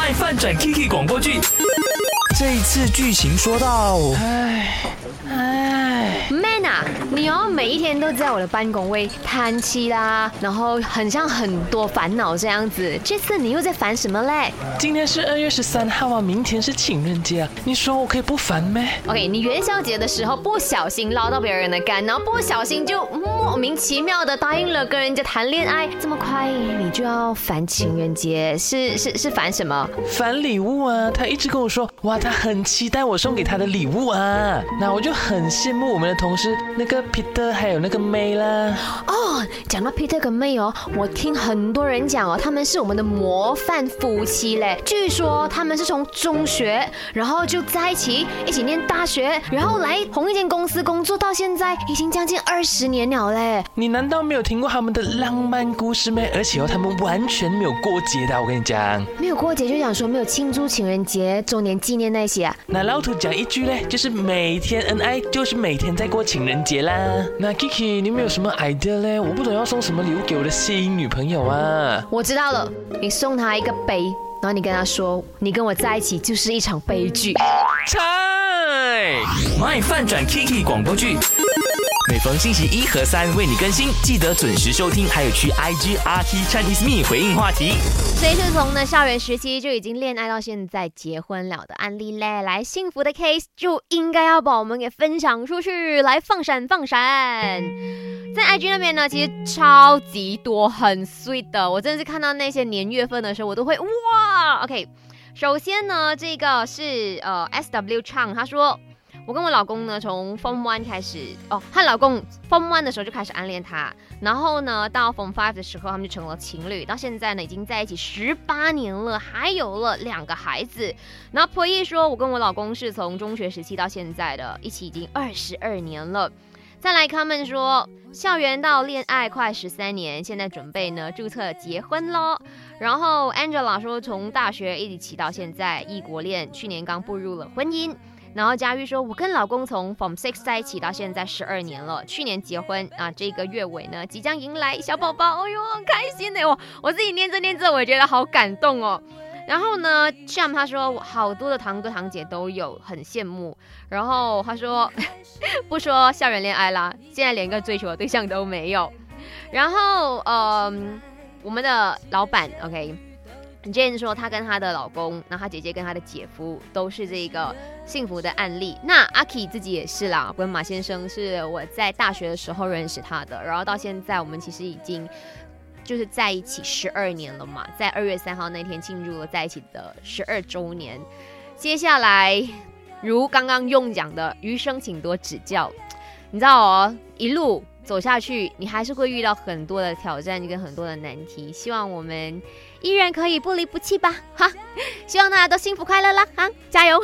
卖饭转 Kiki 广播剧，这一次剧情说到，唉唉啊，你哦每一天都在我的办公位叹气啦，然后很像很多烦恼这样子。这次你又在烦什么嘞？今天是二月十三号啊，明天是情人节啊，你说我可以不烦咩？OK，你元宵节的时候不小心捞到别人的肝，然后不小心就莫名其妙的答应了跟人家谈恋爱，这么快你就要烦情人节？是是是烦什么？烦礼物啊！他一直跟我说，哇，他很期待我送给他的礼物啊，那我就很羡慕我们的同事那个 Peter 还有那个 May 啦。哦，讲到 Peter 跟 May 哦，我听很多人讲哦，他们是我们的模范夫妻嘞。据说他们是从中学，然后就在一起，一起念大学，然后来同一间公司工作，到现在已经将近二十年了嘞。你难道没有听过他们的浪漫故事吗？而且哦，他们完全没有过节的，我跟你讲，没有过节就想说没有庆祝情人节、周年纪念那些啊。那老土讲一句嘞，就是每天恩爱，就是每天在过情人节啦。那 Kiki，你们有什么 idea 呢？我不懂要送什么礼物给我的新女朋友啊。我知道了，你送她一个杯。然后你跟她说，你跟我在一起就是一场悲剧。菜卖饭转 Kiki 广播剧，每逢星期一和三为你更新，记得准时收听。还有去 IG RT Chinese Me 回应话题。这是从呢校园时期就已经恋爱到现在结婚了的案例嘞，来幸福的 case 就应该要把我们给分享出去，来放闪放闪。在 IG 那边呢，其实超级多很 sweet 的，我真的是看到那些年月份的时候，我都会哇，OK。首先呢，这个是呃 SW 唱，他说我跟我老公呢从 Form One 开始哦，和老公 Form One 的时候就开始暗恋他，然后呢到 Form Five 的时候他们就成了情侣，到现在呢已经在一起十八年了，还有了两个孩子。然后婆姨说，我跟我老公是从中学时期到现在的，一起已经二十二年了。再来，他们说校园到恋爱快十三年，现在准备呢注册结婚喽。然后 Angela 说从大学一起到现在异国恋，去年刚步入了婚姻。然后佳玉说，我跟老公从 From Six 在一起到现在十二年了，去年结婚啊，这个月尾呢即将迎来小宝宝，哎呦，很开心的我我自己念着念着，我也觉得好感动哦。然后呢，Sham 他说好多的堂哥堂姐都有，很羡慕。然后他说 不说校园恋爱啦，现在连个追求的对象都没有。然后嗯，我们的老板 OK Jane 说她跟她的老公，那她姐姐跟她的姐夫都是这个幸福的案例。那阿 K 自己也是啦，跟马先生是我在大学的时候认识他的，然后到现在我们其实已经。就是在一起十二年了嘛，在二月三号那天庆祝了在一起的十二周年。接下来，如刚刚用讲的，余生请多指教。你知道哦，一路走下去，你还是会遇到很多的挑战跟很多的难题。希望我们依然可以不离不弃吧，哈！希望大家都幸福快乐啦，哈！加油！